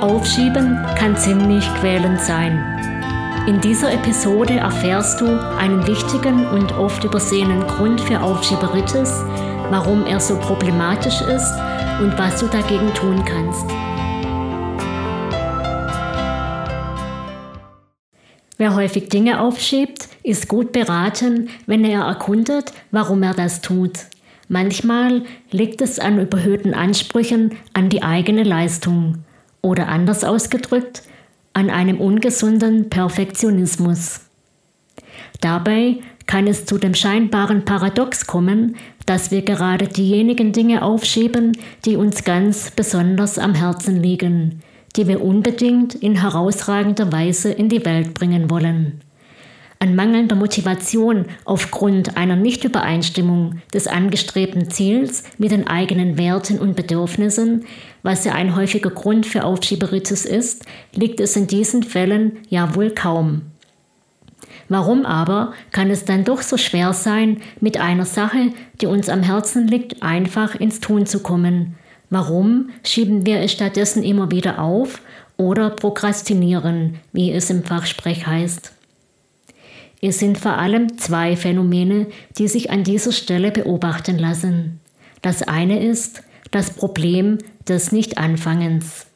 Aufschieben kann ziemlich quälend sein. In dieser Episode erfährst du einen wichtigen und oft übersehenen Grund für Aufschieberitis, warum er so problematisch ist und was du dagegen tun kannst. Wer häufig Dinge aufschiebt, ist gut beraten, wenn er erkundet, warum er das tut. Manchmal liegt es an überhöhten Ansprüchen an die eigene Leistung oder anders ausgedrückt, an einem ungesunden Perfektionismus. Dabei kann es zu dem scheinbaren Paradox kommen, dass wir gerade diejenigen Dinge aufschieben, die uns ganz besonders am Herzen liegen, die wir unbedingt in herausragender Weise in die Welt bringen wollen. An mangelnder Motivation aufgrund einer Nichtübereinstimmung des angestrebten Ziels mit den eigenen Werten und Bedürfnissen, was ja ein häufiger Grund für Aufschieberitis ist, liegt es in diesen Fällen ja wohl kaum. Warum aber kann es dann doch so schwer sein, mit einer Sache, die uns am Herzen liegt, einfach ins Tun zu kommen, Warum schieben wir es stattdessen immer wieder auf oder prokrastinieren, wie es im Fachsprech heißt? Es sind vor allem zwei Phänomene, die sich an dieser Stelle beobachten lassen. Das eine ist das Problem des Nichtanfangens.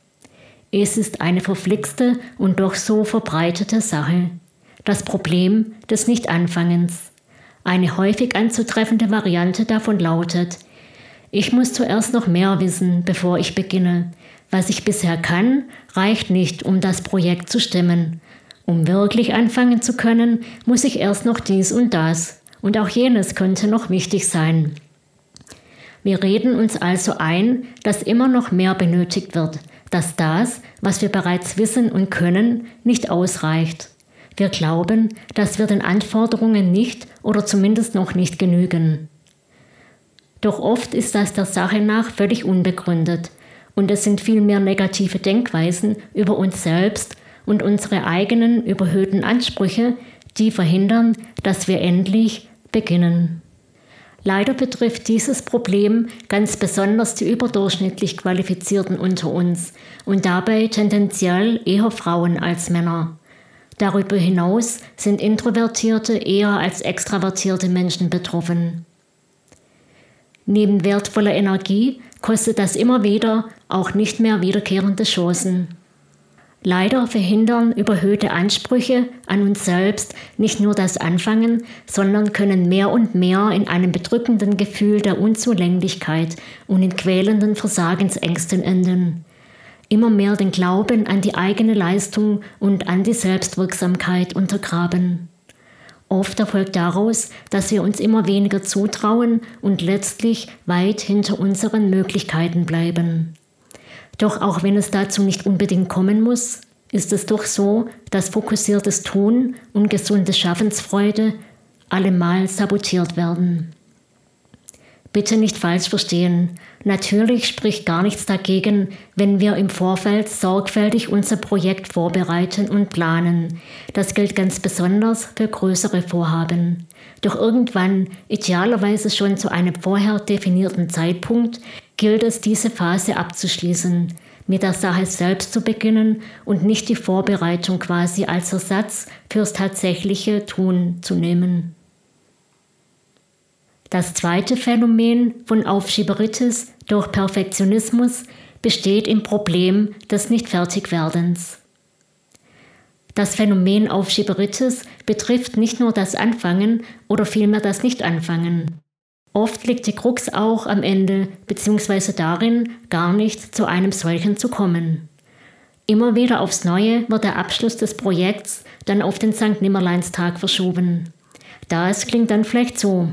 Es ist eine verflixte und doch so verbreitete Sache. Das Problem des Nichtanfangens. Eine häufig anzutreffende Variante davon lautet, ich muss zuerst noch mehr wissen, bevor ich beginne. Was ich bisher kann, reicht nicht, um das Projekt zu stemmen. Um wirklich anfangen zu können, muss ich erst noch dies und das. Und auch jenes könnte noch wichtig sein. Wir reden uns also ein, dass immer noch mehr benötigt wird, dass das, was wir bereits wissen und können, nicht ausreicht. Wir glauben, dass wir den Anforderungen nicht oder zumindest noch nicht genügen. Doch oft ist das der Sache nach völlig unbegründet und es sind vielmehr negative Denkweisen über uns selbst und unsere eigenen überhöhten Ansprüche, die verhindern, dass wir endlich beginnen. Leider betrifft dieses Problem ganz besonders die überdurchschnittlich Qualifizierten unter uns und dabei tendenziell eher Frauen als Männer. Darüber hinaus sind Introvertierte eher als extravertierte Menschen betroffen. Neben wertvoller Energie kostet das immer wieder auch nicht mehr wiederkehrende Chancen. Leider verhindern überhöhte Ansprüche an uns selbst nicht nur das Anfangen, sondern können mehr und mehr in einem bedrückenden Gefühl der Unzulänglichkeit und in quälenden Versagensängsten enden. Immer mehr den Glauben an die eigene Leistung und an die Selbstwirksamkeit untergraben. Oft erfolgt daraus, dass wir uns immer weniger zutrauen und letztlich weit hinter unseren Möglichkeiten bleiben. Doch auch wenn es dazu nicht unbedingt kommen muss, ist es doch so, dass fokussiertes Tun und gesunde Schaffensfreude allemal sabotiert werden. Bitte nicht falsch verstehen. Natürlich spricht gar nichts dagegen, wenn wir im Vorfeld sorgfältig unser Projekt vorbereiten und planen. Das gilt ganz besonders für größere Vorhaben. Doch irgendwann, idealerweise schon zu einem vorher definierten Zeitpunkt, gilt es, diese Phase abzuschließen, mit der Sache selbst zu beginnen und nicht die Vorbereitung quasi als Ersatz fürs tatsächliche Tun zu nehmen. Das zweite Phänomen von Aufschieberitis durch Perfektionismus besteht im Problem des Nichtfertigwerdens. Das Phänomen Aufschieberitis betrifft nicht nur das Anfangen oder vielmehr das Nichtanfangen. Oft liegt die Krux auch am Ende bzw. darin, gar nicht zu einem solchen zu kommen. Immer wieder aufs Neue wird der Abschluss des Projekts dann auf den St. Nimmerleinstag verschoben. Das klingt dann vielleicht so.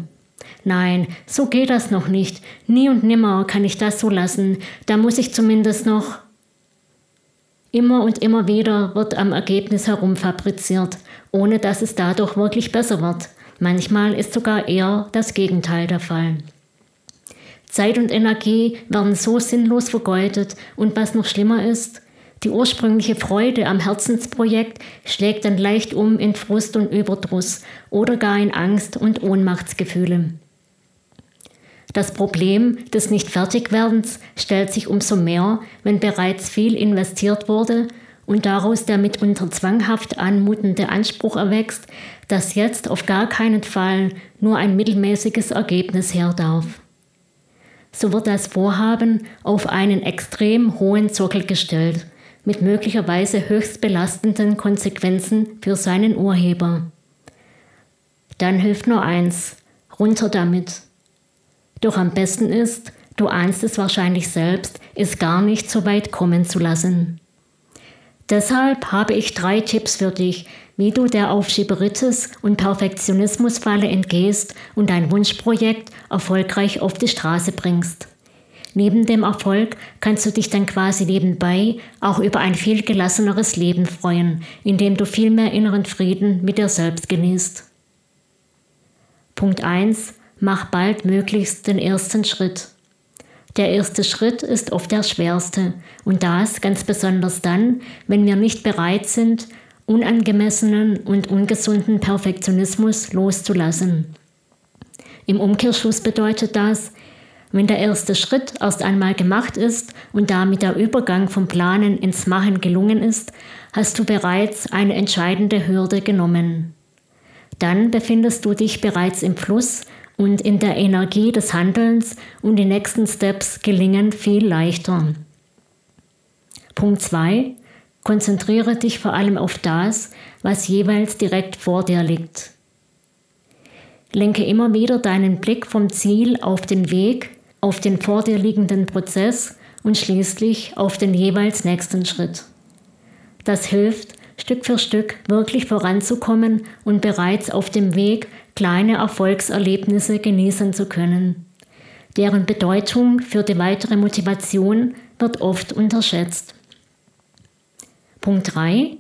Nein, so geht das noch nicht. Nie und nimmer kann ich das so lassen. Da muss ich zumindest noch. Immer und immer wieder wird am Ergebnis herumfabriziert, ohne dass es dadurch wirklich besser wird. Manchmal ist sogar eher das Gegenteil der Fall. Zeit und Energie werden so sinnlos vergeudet und was noch schlimmer ist, die ursprüngliche Freude am Herzensprojekt schlägt dann leicht um in Frust und Überdruss oder gar in Angst und Ohnmachtsgefühle. Das Problem des Nicht-Fertigwerdens stellt sich umso mehr, wenn bereits viel investiert wurde und daraus der mitunter zwanghaft anmutende Anspruch erwächst, dass jetzt auf gar keinen Fall nur ein mittelmäßiges Ergebnis her darf. So wird das Vorhaben auf einen extrem hohen Sockel gestellt, mit möglicherweise höchst belastenden Konsequenzen für seinen Urheber. Dann hilft nur eins, runter damit. Doch am besten ist, du ahnst es wahrscheinlich selbst, es gar nicht so weit kommen zu lassen. Deshalb habe ich drei Tipps für dich, wie du der Aufschieberitis und Perfektionismusfalle entgehst und dein Wunschprojekt erfolgreich auf die Straße bringst. Neben dem Erfolg kannst du dich dann quasi nebenbei auch über ein viel gelasseneres Leben freuen, in dem du viel mehr inneren Frieden mit dir selbst genießt. Punkt 1. Mach bald möglichst den ersten Schritt. Der erste Schritt ist oft der schwerste und das ganz besonders dann, wenn wir nicht bereit sind, unangemessenen und ungesunden Perfektionismus loszulassen. Im Umkehrschluss bedeutet das, wenn der erste Schritt erst einmal gemacht ist und damit der Übergang vom Planen ins Machen gelungen ist, hast du bereits eine entscheidende Hürde genommen. Dann befindest du dich bereits im Fluss und in der Energie des Handelns und die nächsten Steps gelingen viel leichter. Punkt 2. Konzentriere dich vor allem auf das, was jeweils direkt vor dir liegt. Lenke immer wieder deinen Blick vom Ziel auf den Weg, auf den vor dir liegenden Prozess und schließlich auf den jeweils nächsten Schritt. Das hilft, Stück für Stück wirklich voranzukommen und bereits auf dem Weg kleine Erfolgserlebnisse genießen zu können. Deren Bedeutung für die weitere Motivation wird oft unterschätzt. Punkt 3.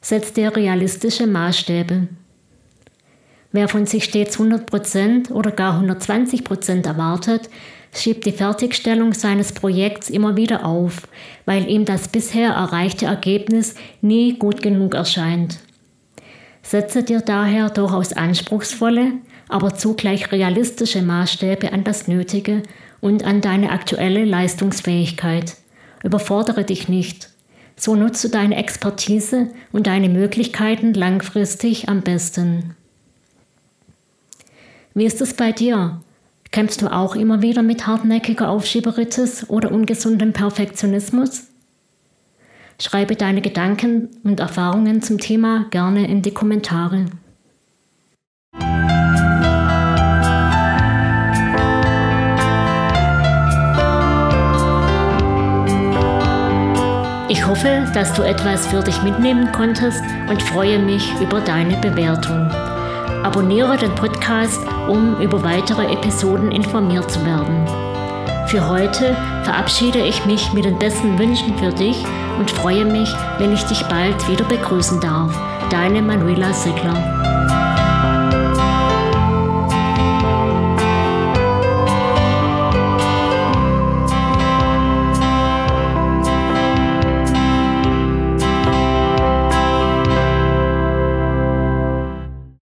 Setzt dir realistische Maßstäbe. Wer von sich stets 100% oder gar 120% erwartet, schiebt die Fertigstellung seines Projekts immer wieder auf, weil ihm das bisher erreichte Ergebnis nie gut genug erscheint. Setze dir daher durchaus anspruchsvolle, aber zugleich realistische Maßstäbe an das Nötige und an deine aktuelle Leistungsfähigkeit. Überfordere dich nicht. So nutzt du deine Expertise und deine Möglichkeiten langfristig am besten. Wie ist es bei dir? Kämpfst du auch immer wieder mit hartnäckiger Aufschieberitis oder ungesundem Perfektionismus? Schreibe deine Gedanken und Erfahrungen zum Thema gerne in die Kommentare. Ich hoffe, dass du etwas für dich mitnehmen konntest und freue mich über deine Bewertung. Abonniere den Podcast, um über weitere Episoden informiert zu werden. Für heute verabschiede ich mich mit den besten Wünschen für dich und freue mich, wenn ich dich bald wieder begrüßen darf. Deine Manuela Sigler.